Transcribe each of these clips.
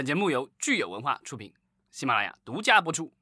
本节目由聚友文化出品，喜马拉雅独家播出。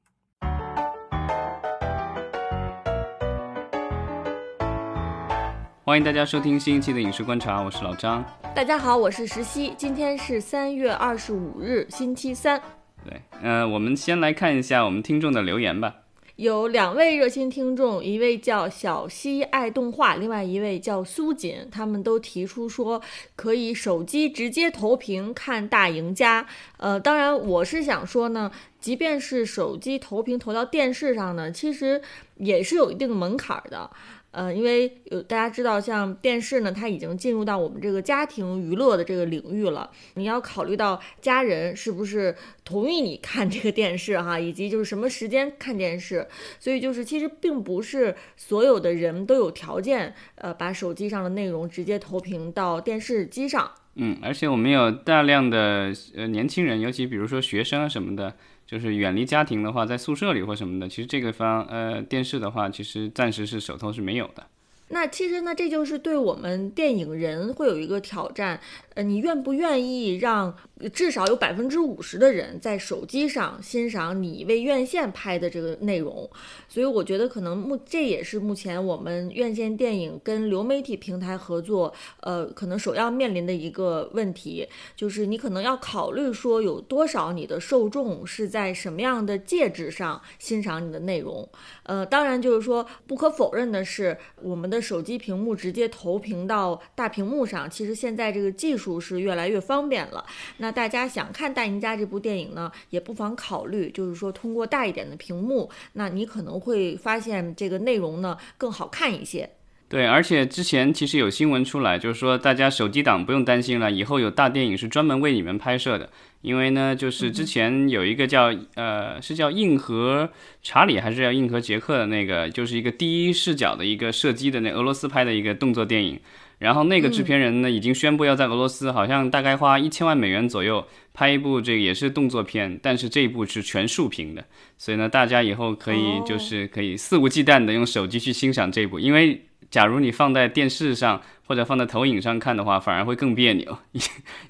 欢迎大家收听新一期的《影视观察》，我是老张。大家好，我是石溪。今天是三月二十五日，星期三。对，呃，我们先来看一下我们听众的留言吧。有两位热心听众，一位叫小溪爱动画，另外一位叫苏锦，他们都提出说可以手机直接投屏看《大赢家》。呃，当然我是想说呢，即便是手机投屏投到电视上呢，其实也是有一定门槛的。呃，因为有大家知道，像电视呢，它已经进入到我们这个家庭娱乐的这个领域了。你要考虑到家人是不是同意你看这个电视哈，以及就是什么时间看电视。所以就是其实并不是所有的人都有条件，呃，把手机上的内容直接投屏到电视机上。嗯，而且我们有大量的呃年轻人，尤其比如说学生啊什么的。就是远离家庭的话，在宿舍里或什么的，其实这个方呃电视的话，其实暂时是手头是没有的。那其实呢，这就是对我们电影人会有一个挑战。呃，你愿不愿意让至少有百分之五十的人在手机上欣赏你为院线拍的这个内容？所以我觉得可能目这也是目前我们院线电影跟流媒体平台合作，呃，可能首要面临的一个问题，就是你可能要考虑说有多少你的受众是在什么样的介质上欣赏你的内容。呃，当然就是说不可否认的是，我们的手机屏幕直接投屏到大屏幕上，其实现在这个技术。是越来越方便了。那大家想看《大赢家》这部电影呢，也不妨考虑，就是说通过大一点的屏幕，那你可能会发现这个内容呢更好看一些。对，而且之前其实有新闻出来，就是说大家手机党不用担心了，以后有大电影是专门为你们拍摄的。因为呢，就是之前有一个叫呃，是叫硬核查理还是叫硬核杰克的那个，就是一个第一视角的一个射击的那俄罗斯拍的一个动作电影。然后那个制片人呢，已经宣布要在俄罗斯，好像大概花一千万美元左右拍一部这个也是动作片，但是这一部是全竖屏的，所以呢，大家以后可以就是可以肆无忌惮的用手机去欣赏这部，因为假如你放在电视上。或者放在投影上看的话，反而会更别扭，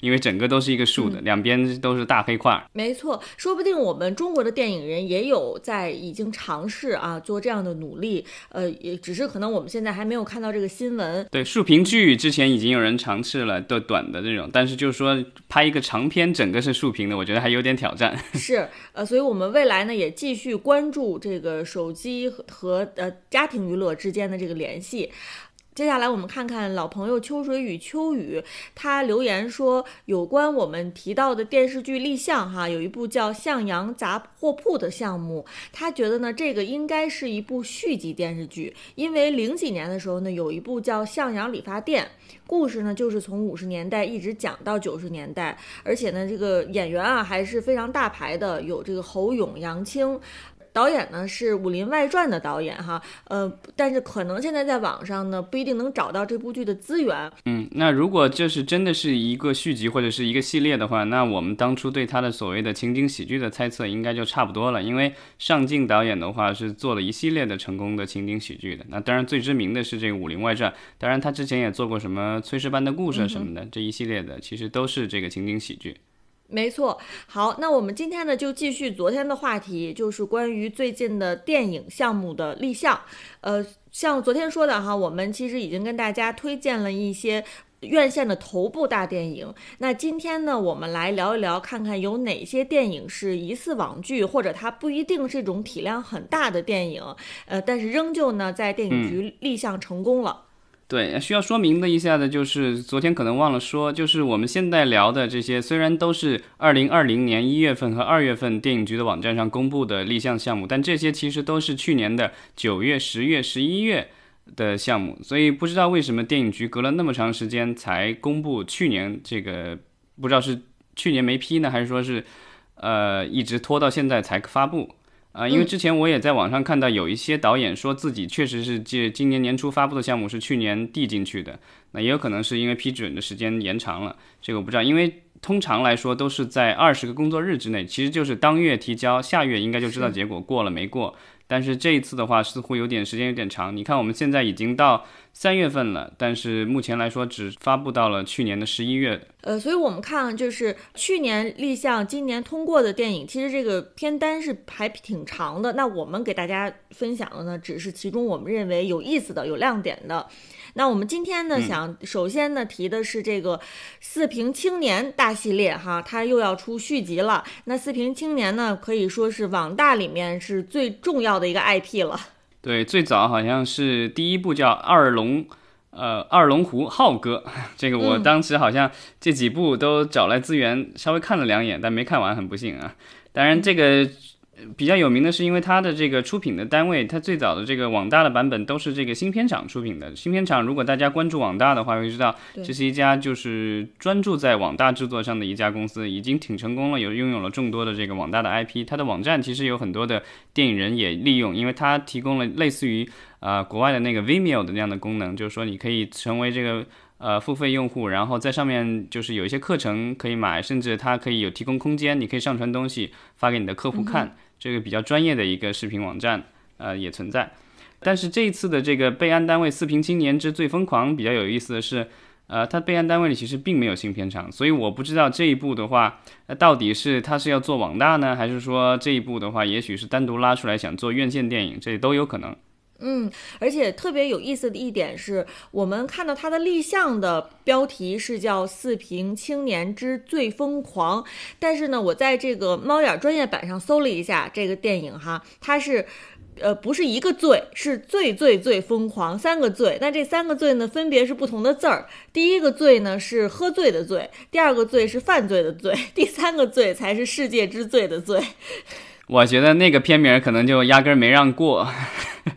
因为整个都是一个竖的，两边都是大黑块。没错，说不定我们中国的电影人也有在已经尝试啊做这样的努力，呃，也只是可能我们现在还没有看到这个新闻。对，竖屏剧之前已经有人尝试了，的短的这种，但是就是说拍一个长片，整个是竖屏的，我觉得还有点挑战。是，呃，所以我们未来呢也继续关注这个手机和呃家庭娱乐之间的这个联系。接下来我们看看老朋友秋水与秋雨，他留言说，有关我们提到的电视剧立项哈，有一部叫《向阳杂货铺》的项目，他觉得呢，这个应该是一部续集电视剧，因为零几年的时候呢，有一部叫《向阳理发店》，故事呢就是从五十年代一直讲到九十年代，而且呢，这个演员啊还是非常大牌的，有这个侯勇、杨青。导演呢是《武林外传》的导演哈，呃，但是可能现在在网上呢不一定能找到这部剧的资源。嗯，那如果就是真的是一个续集或者是一个系列的话，那我们当初对他的所谓的情景喜剧的猜测应该就差不多了，因为上镜导演的话是做了一系列的成功的情景喜剧的。那当然最知名的是这个《武林外传》，当然他之前也做过什么《炊事班的故事》什么的，这一系列的其实都是这个情景喜剧。没错，好，那我们今天呢就继续昨天的话题，就是关于最近的电影项目的立项。呃，像昨天说的哈，我们其实已经跟大家推荐了一些院线的头部大电影。那今天呢，我们来聊一聊，看看有哪些电影是疑似网剧，或者它不一定是一种体量很大的电影，呃，但是仍旧呢在电影局立项成功了。对，需要说明的一下的就是，昨天可能忘了说，就是我们现在聊的这些，虽然都是二零二零年一月份和二月份电影局的网站上公布的立项项目，但这些其实都是去年的九月、十月、十一月的项目，所以不知道为什么电影局隔了那么长时间才公布去年这个，不知道是去年没批呢，还是说是，呃，一直拖到现在才发布。啊，因为之前我也在网上看到有一些导演说自己确实是这今年年初发布的项目是去年递进去的，那也有可能是因为批准的时间延长了，这个我不知道。因为通常来说都是在二十个工作日之内，其实就是当月提交，下月应该就知道结果过了没过。但是这一次的话似乎有点时间有点长，你看我们现在已经到三月份了，但是目前来说只发布到了去年的十一月。呃，所以我们看就是去年立项、今年通过的电影，其实这个片单是还挺长的。那我们给大家分享的呢，只是其中我们认为有意思的、有亮点的。那我们今天呢，想首先呢提的是这个《四平青年》大系列哈，它又要出续集了。那《四平青年》呢，可以说是网大里面是最重要的一个 IP 了。对，最早好像是第一部叫《二龙》，呃，《二龙湖》浩哥，这个我当时好像这几部都找来资源稍微看了两眼，但没看完，很不幸啊。当然这个。比较有名的是，因为它的这个出品的单位，它最早的这个网大的版本都是这个新片厂出品的。新片厂，如果大家关注网大的话，会知道这是一家就是专注在网大制作上的一家公司，已经挺成功了，有拥有了众多的这个网大的 IP。它的网站其实有很多的电影人也利用，因为它提供了类似于啊国外的那个 Vimeo 的那样的功能，就是说你可以成为这个。呃，付费用户，然后在上面就是有一些课程可以买，甚至它可以有提供空间，你可以上传东西发给你的客户看，这个比较专业的一个视频网站，呃，也存在。但是这一次的这个备案单位《四平青年之最疯狂》比较有意思的是，呃，它备案单位里其实并没有新片场，所以我不知道这一步的话，呃，到底是它是要做网大呢，还是说这一步的话，也许是单独拉出来想做院线电影，这都有可能。嗯，而且特别有意思的一点是，我们看到它的立项的标题是叫《四平青年之最疯狂》，但是呢，我在这个猫眼专业版上搜了一下这个电影哈，它是，呃，不是一个最，是最最最疯狂三个最。那这三个最呢，分别是不同的字儿。第一个最呢是喝醉的醉，第二个最是犯罪的罪，第三个最才是世界之最的最。我觉得那个片名可能就压根儿没让过，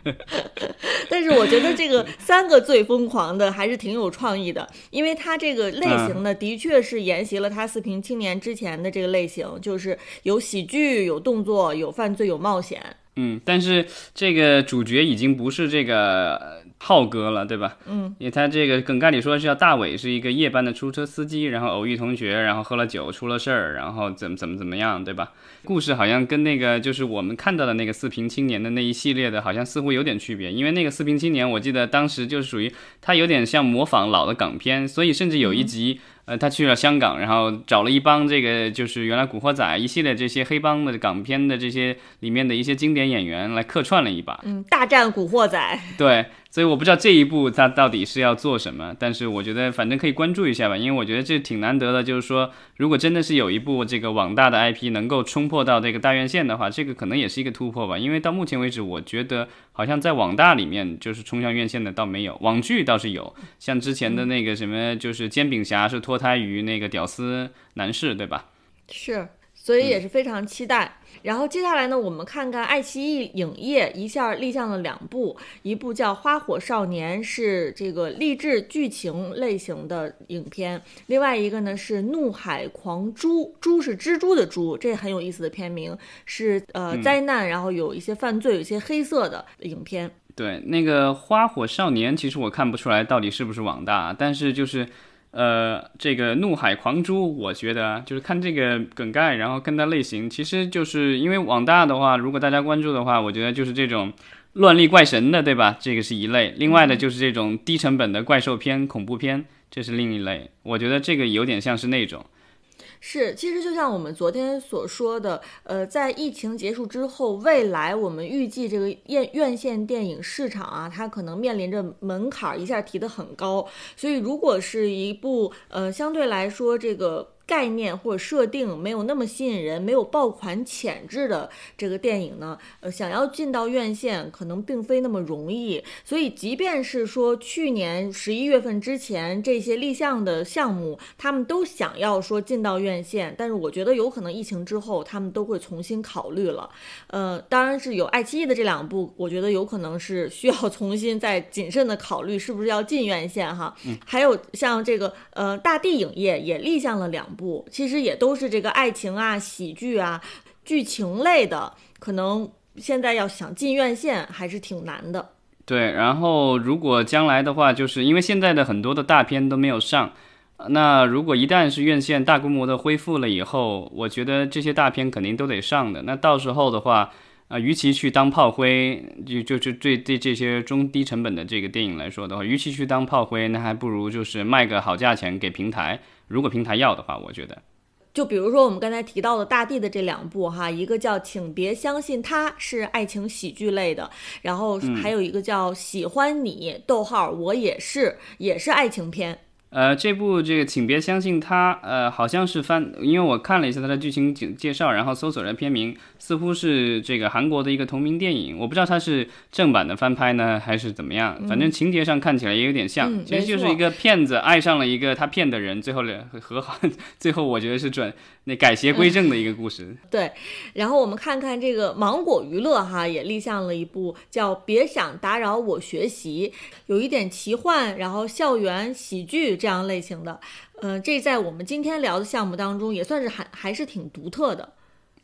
但是我觉得这个三个最疯狂的还是挺有创意的，因为它这个类型呢，的确是沿袭了他四平青年之前的这个类型，就是有喜剧、有动作、有犯罪、有冒险。嗯，但是这个主角已经不是这个浩哥了，对吧？嗯，因为他这个梗概里说是叫大伟，是一个夜班的出租车司机，然后偶遇同学，然后喝了酒出了事儿，然后怎么怎么怎么样，对吧？故事好像跟那个就是我们看到的那个四平青年的那一系列的，好像似乎有点区别。因为那个四平青年，我记得当时就是属于他有点像模仿老的港片，所以甚至有一集，呃，他去了香港，然后找了一帮这个就是原来古惑仔一系列这些黑帮的港片的这些里面的一些经典演员来客串了一把，嗯，大战古惑仔，对。所以我不知道这一步它到底是要做什么，但是我觉得反正可以关注一下吧，因为我觉得这挺难得的。就是说，如果真的是有一部这个网大的 IP 能够冲破到这个大院线的话，这个可能也是一个突破吧。因为到目前为止，我觉得好像在网大里面就是冲向院线的倒没有，网剧倒是有，像之前的那个什么，就是煎饼侠是脱胎于那个屌丝男士，对吧？是，所以也是非常期待。然后接下来呢，我们看看爱奇艺影业一下立项了两部，一部叫《花火少年》，是这个励志剧情类型的影片；另外一个呢是《怒海狂猪》，猪是蜘蛛的猪，这很有意思的片名，是呃灾难，然后有一些犯罪，有一些黑色的影片。对，那个《花火少年》，其实我看不出来到底是不是网大，但是就是。呃，这个怒海狂猪，我觉得就是看这个梗概，然后跟它类型，其实就是因为网大的话，如果大家关注的话，我觉得就是这种乱力怪神的，对吧？这个是一类。另外的就是这种低成本的怪兽片、恐怖片，这是另一类。我觉得这个有点像是那种。是，其实就像我们昨天所说的，呃，在疫情结束之后，未来我们预计这个院院线电影市场啊，它可能面临着门槛一下提的很高，所以如果是一部呃相对来说这个。概念或者设定没有那么吸引人，没有爆款潜质的这个电影呢，呃，想要进到院线可能并非那么容易。所以，即便是说去年十一月份之前这些立项的项目，他们都想要说进到院线，但是我觉得有可能疫情之后他们都会重新考虑了。呃，当然是有爱奇艺的这两部，我觉得有可能是需要重新再谨慎的考虑是不是要进院线哈。嗯。还有像这个呃大地影业也立项了两。部其实也都是这个爱情啊、喜剧啊、剧情类的，可能现在要想进院线还是挺难的。对，然后如果将来的话，就是因为现在的很多的大片都没有上，那如果一旦是院线大规模的恢复了以后，我觉得这些大片肯定都得上的。那到时候的话，啊，与其去当炮灰，就就就对对这些中低成本的这个电影来说的话，与其去当炮灰，那还不如就是卖个好价钱给平台。如果平台要的话，我觉得。就比如说我们刚才提到的大地的这两部哈，一个叫《请别相信他》，是爱情喜剧类的，然后还有一个叫《喜欢你》，逗号我也是，也是爱情片。呃，这部这个，请别相信他，呃，好像是翻，因为我看了一下它的剧情介介绍，然后搜索了片名，似乎是这个韩国的一个同名电影，我不知道它是正版的翻拍呢，还是怎么样，反正情节上看起来也有点像，其实就是一个骗子爱上了一个他骗的人，最后两和好，最后我觉得是转。那改邪归正的一个故事，对。然后我们看看这个芒果娱乐哈，也立项了一部叫《别想打扰我学习》，有一点奇幻，然后校园喜剧这样类型的。嗯，这在我们今天聊的项目当中也算是还还是挺独特的。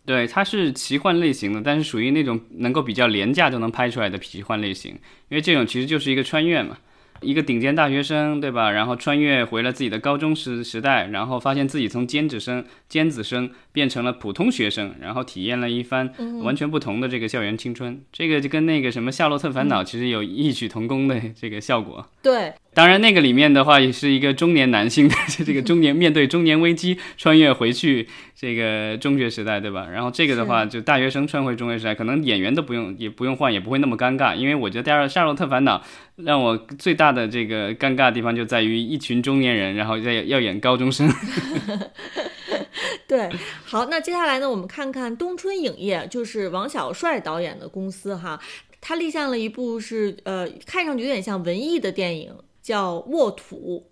对，它是奇幻类型的，但是属于那种能够比较廉价就能拍出来的奇幻类型，因为这种其实就是一个穿越嘛。一个顶尖大学生，对吧？然后穿越回了自己的高中时时代，然后发现自己从尖子生、尖子生变成了普通学生，然后体验了一番完全不同的这个校园青春。这个就跟那个什么《夏洛特烦恼》其实有异曲同工的这个效果。对。当然，那个里面的话也是一个中年男性的这个中年面对中年危机穿越回去这个中学时代，对吧？然后这个的话就大学生穿回中学时代，可能演员都不用也不用换，也不会那么尴尬。因为我觉得第二《夏洛特烦恼》让我最大的这个尴尬的地方就在于一群中年人，然后要要演高中生。对，好，那接下来呢，我们看看东春影业，就是王小帅导演的公司哈，他立项了一部是呃，看上去有点像文艺的电影。叫沃土，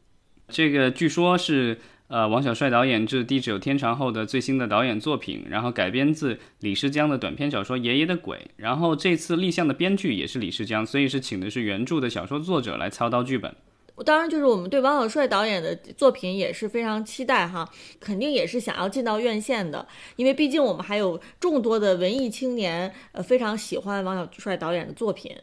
这个据说是呃王小帅导演自《地久天长》后的最新的导演作品，然后改编自李世江的短篇小说《爷爷的鬼》，然后这次立项的编剧也是李世江，所以是请的是原著的小说作者来操刀剧本。当然，就是我们对王小帅导演的作品也是非常期待哈，肯定也是想要进到院线的，因为毕竟我们还有众多的文艺青年呃非常喜欢王小帅导演的作品。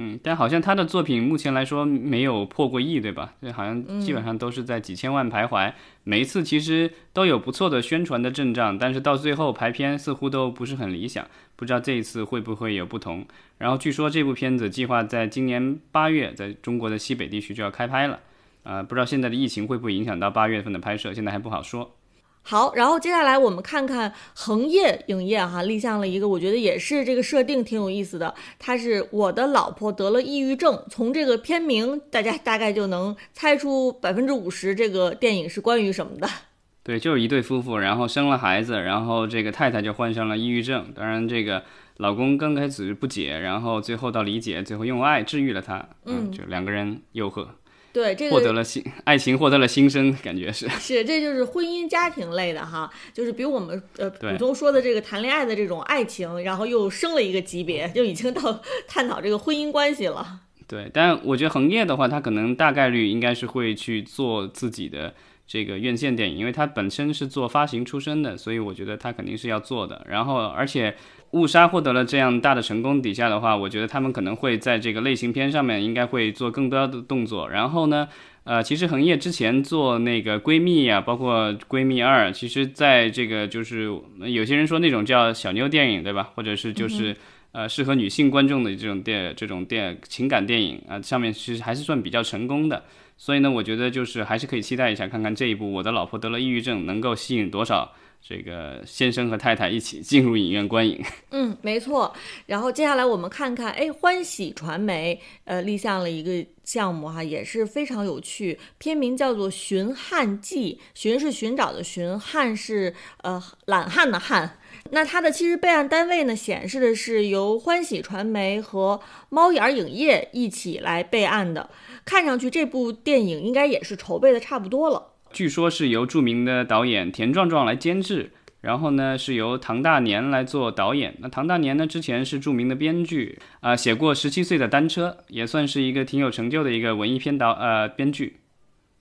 嗯，但好像他的作品目前来说没有破过亿，对吧？这好像基本上都是在几千万徘徊。每一次其实都有不错的宣传的阵仗，但是到最后排片似乎都不是很理想。不知道这一次会不会有不同。然后据说这部片子计划在今年八月在中国的西北地区就要开拍了，啊，不知道现在的疫情会不会影响到八月份的拍摄，现在还不好说。好，然后接下来我们看看恒业影业哈立项了一个，我觉得也是这个设定挺有意思的。它是我的老婆得了抑郁症，从这个片名大家大概就能猜出百分之五十这个电影是关于什么的。对，就是一对夫妇，然后生了孩子，然后这个太太就患上了抑郁症。当然，这个老公刚开始不解，然后最后到理解，最后用爱治愈了他。嗯，就两个人又和。对，这个获得了新爱情，获得了新生，感觉是是，这就是婚姻家庭类的哈，就是比我们呃普通说的这个谈恋爱的这种爱情，然后又升了一个级别，就已经到探讨这个婚姻关系了。对，但我觉得恒业的话，他可能大概率应该是会去做自己的这个院线电影，因为他本身是做发行出身的，所以我觉得他肯定是要做的。然后，而且。误杀获得了这样大的成功底下的话，我觉得他们可能会在这个类型片上面应该会做更多的动作。然后呢，呃，其实恒业之前做那个闺蜜呀，包括闺蜜二，其实在这个就是有些人说那种叫小妞电影，对吧？或者是就是呃适合女性观众的这种电这种电情感电影啊，上面其实还是算比较成功的。所以呢，我觉得就是还是可以期待一下，看看这一部《我的老婆得了抑郁症》能够吸引多少。这个先生和太太一起进入影院观影。嗯，没错。然后接下来我们看看，哎，欢喜传媒呃立项了一个项目哈，也是非常有趣。片名叫做《寻汉记》，寻是寻找的寻，汉是呃懒汉的汉。那它的其实备案单位呢，显示的是由欢喜传媒和猫眼影业一起来备案的。看上去这部电影应该也是筹备的差不多了。据说是由著名的导演田壮壮来监制，然后呢是由唐大年来做导演。那唐大年呢之前是著名的编剧，啊写过《十七岁的单车》，也算是一个挺有成就的一个文艺片导呃编剧。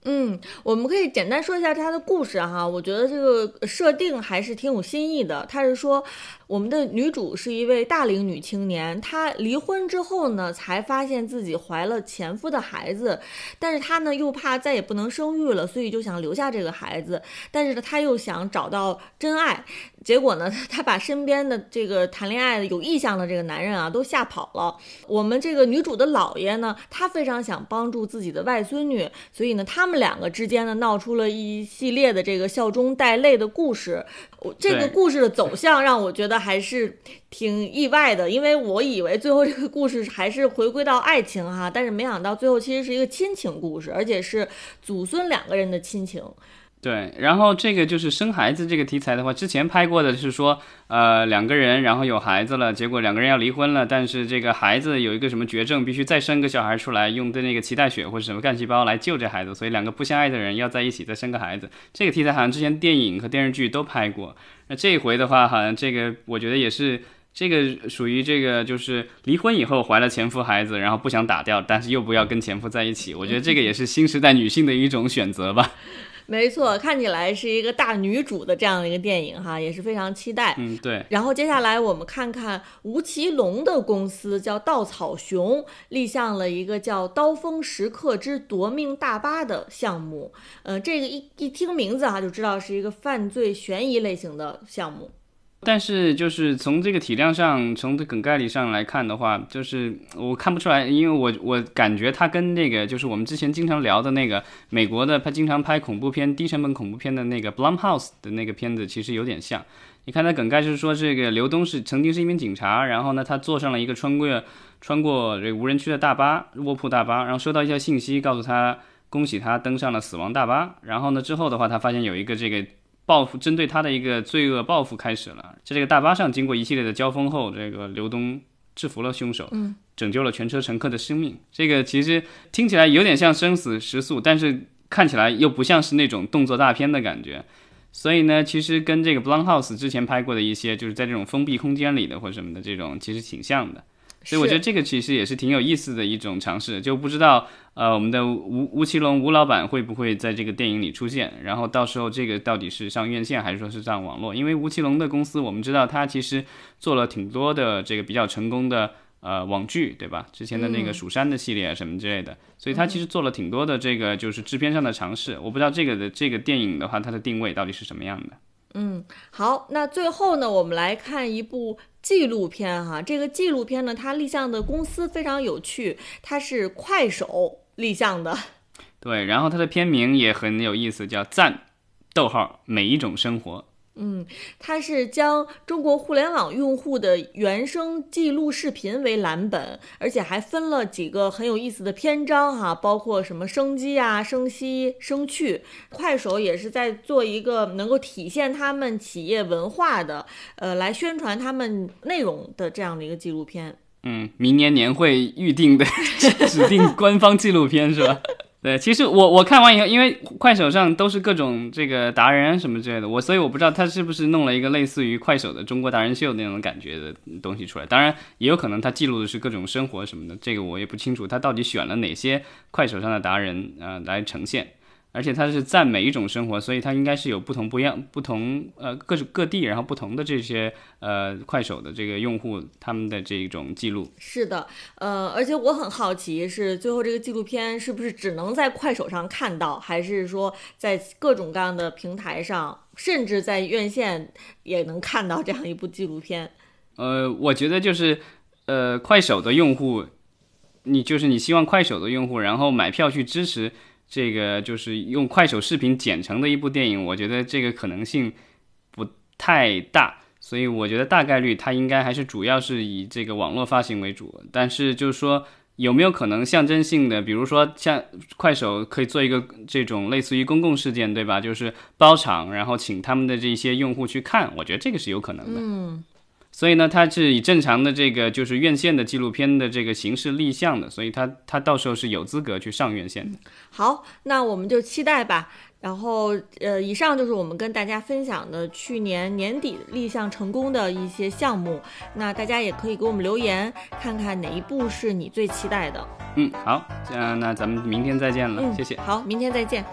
嗯，我们可以简单说一下他的故事哈。我觉得这个设定还是挺有新意的。他是说，我们的女主是一位大龄女青年，她离婚之后呢，才发现自己怀了前夫的孩子，但是她呢又怕再也不能生育了，所以就想留下这个孩子。但是呢，她又想找到真爱，结果呢，她把身边的这个谈恋爱的有意向的这个男人啊都吓跑了。我们这个女主的姥爷呢，他非常想帮助自己的外孙女，所以呢，他们。两个之间呢，闹出了一系列的这个笑中带泪的故事。我这个故事的走向让我觉得还是挺意外的，因为我以为最后这个故事还是回归到爱情哈，但是没想到最后其实是一个亲情故事，而且是祖孙两个人的亲情。对，然后这个就是生孩子这个题材的话，之前拍过的是说，呃，两个人然后有孩子了，结果两个人要离婚了，但是这个孩子有一个什么绝症，必须再生个小孩出来，用的那个脐带血或者什么干细胞来救这孩子，所以两个不相爱的人要在一起再生个孩子。这个题材好像之前电影和电视剧都拍过。那这一回的话，好像这个我觉得也是这个属于这个就是离婚以后怀了前夫孩子，然后不想打掉，但是又不要跟前夫在一起。我觉得这个也是新时代女性的一种选择吧。没错，看起来是一个大女主的这样的一个电影哈，也是非常期待。嗯，对。然后接下来我们看看吴奇隆的公司叫稻草熊，立项了一个叫《刀锋时刻之夺命大巴》的项目。呃，这个一一听名字哈，就知道是一个犯罪悬疑类型的项目。但是就是从这个体量上，从这梗概里上来看的话，就是我看不出来，因为我我感觉它跟那个就是我们之前经常聊的那个美国的，他经常拍恐怖片、低成本恐怖片的那个 Blumhouse 的那个片子，其实有点像。你看它梗概就是说，这个刘东是曾经是一名警察，然后呢，他坐上了一个穿过穿过这无人区的大巴卧铺大巴，然后收到一条信息，告诉他恭喜他登上了死亡大巴。然后呢，之后的话，他发现有一个这个。报复针对他的一个罪恶报复开始了，在这个大巴上经过一系列的交锋后，这个刘东制服了凶手，嗯，拯救了全车乘客的生命。这个其实听起来有点像生死时速，但是看起来又不像是那种动作大片的感觉。所以呢，其实跟这个 Blumhouse 之前拍过的一些，就是在这种封闭空间里的或什么的这种，其实挺像的。所以我觉得这个其实也是挺有意思的一种尝试，就不知道呃我们的吴吴奇隆吴老板会不会在这个电影里出现，然后到时候这个到底是上院线还是说是上网络？因为吴奇隆的公司我们知道他其实做了挺多的这个比较成功的呃网剧，对吧？之前的那个蜀山的系列啊什么之类的，所以他其实做了挺多的这个就是制片上的尝试。我不知道这个的这个电影的话，它的定位到底是什么样的。嗯，好，那最后呢，我们来看一部纪录片哈。这个纪录片呢，它立项的公司非常有趣，它是快手立项的。对，然后它的片名也很有意思，叫赞，逗号每一种生活。嗯，它是将中国互联网用户的原声记录视频为蓝本，而且还分了几个很有意思的篇章哈，包括什么生机啊、生息、生趣。快手也是在做一个能够体现他们企业文化的，呃，来宣传他们内容的这样的一个纪录片。嗯，明年年会预定的 指定官方纪录片是吧？对，其实我我看完以后，因为快手上都是各种这个达人什么之类的，我所以我不知道他是不是弄了一个类似于快手的中国达人秀那种感觉的东西出来。当然，也有可能他记录的是各种生活什么的，这个我也不清楚他到底选了哪些快手上的达人啊来呈现。而且它是赞美一种生活，所以它应该是有不同不一样、不同呃各种各地，然后不同的这些呃快手的这个用户他们的这种记录。是的，呃，而且我很好奇，是最后这个纪录片是不是只能在快手上看到，还是说在各种各样的平台上，甚至在院线也能看到这样一部纪录片？呃，我觉得就是呃快手的用户，你就是你希望快手的用户，然后买票去支持。这个就是用快手视频剪成的一部电影，我觉得这个可能性不太大，所以我觉得大概率它应该还是主要是以这个网络发行为主。但是就是说有没有可能象征性的，比如说像快手可以做一个这种类似于公共事件，对吧？就是包场，然后请他们的这些用户去看，我觉得这个是有可能的。嗯。所以呢，它是以正常的这个就是院线的纪录片的这个形式立项的，所以它它到时候是有资格去上院线的。好，那我们就期待吧。然后，呃，以上就是我们跟大家分享的去年年底立项成功的一些项目。那大家也可以给我们留言，看看哪一部是你最期待的。嗯，好，这样那咱们明天再见了，嗯，谢谢。好，明天再见。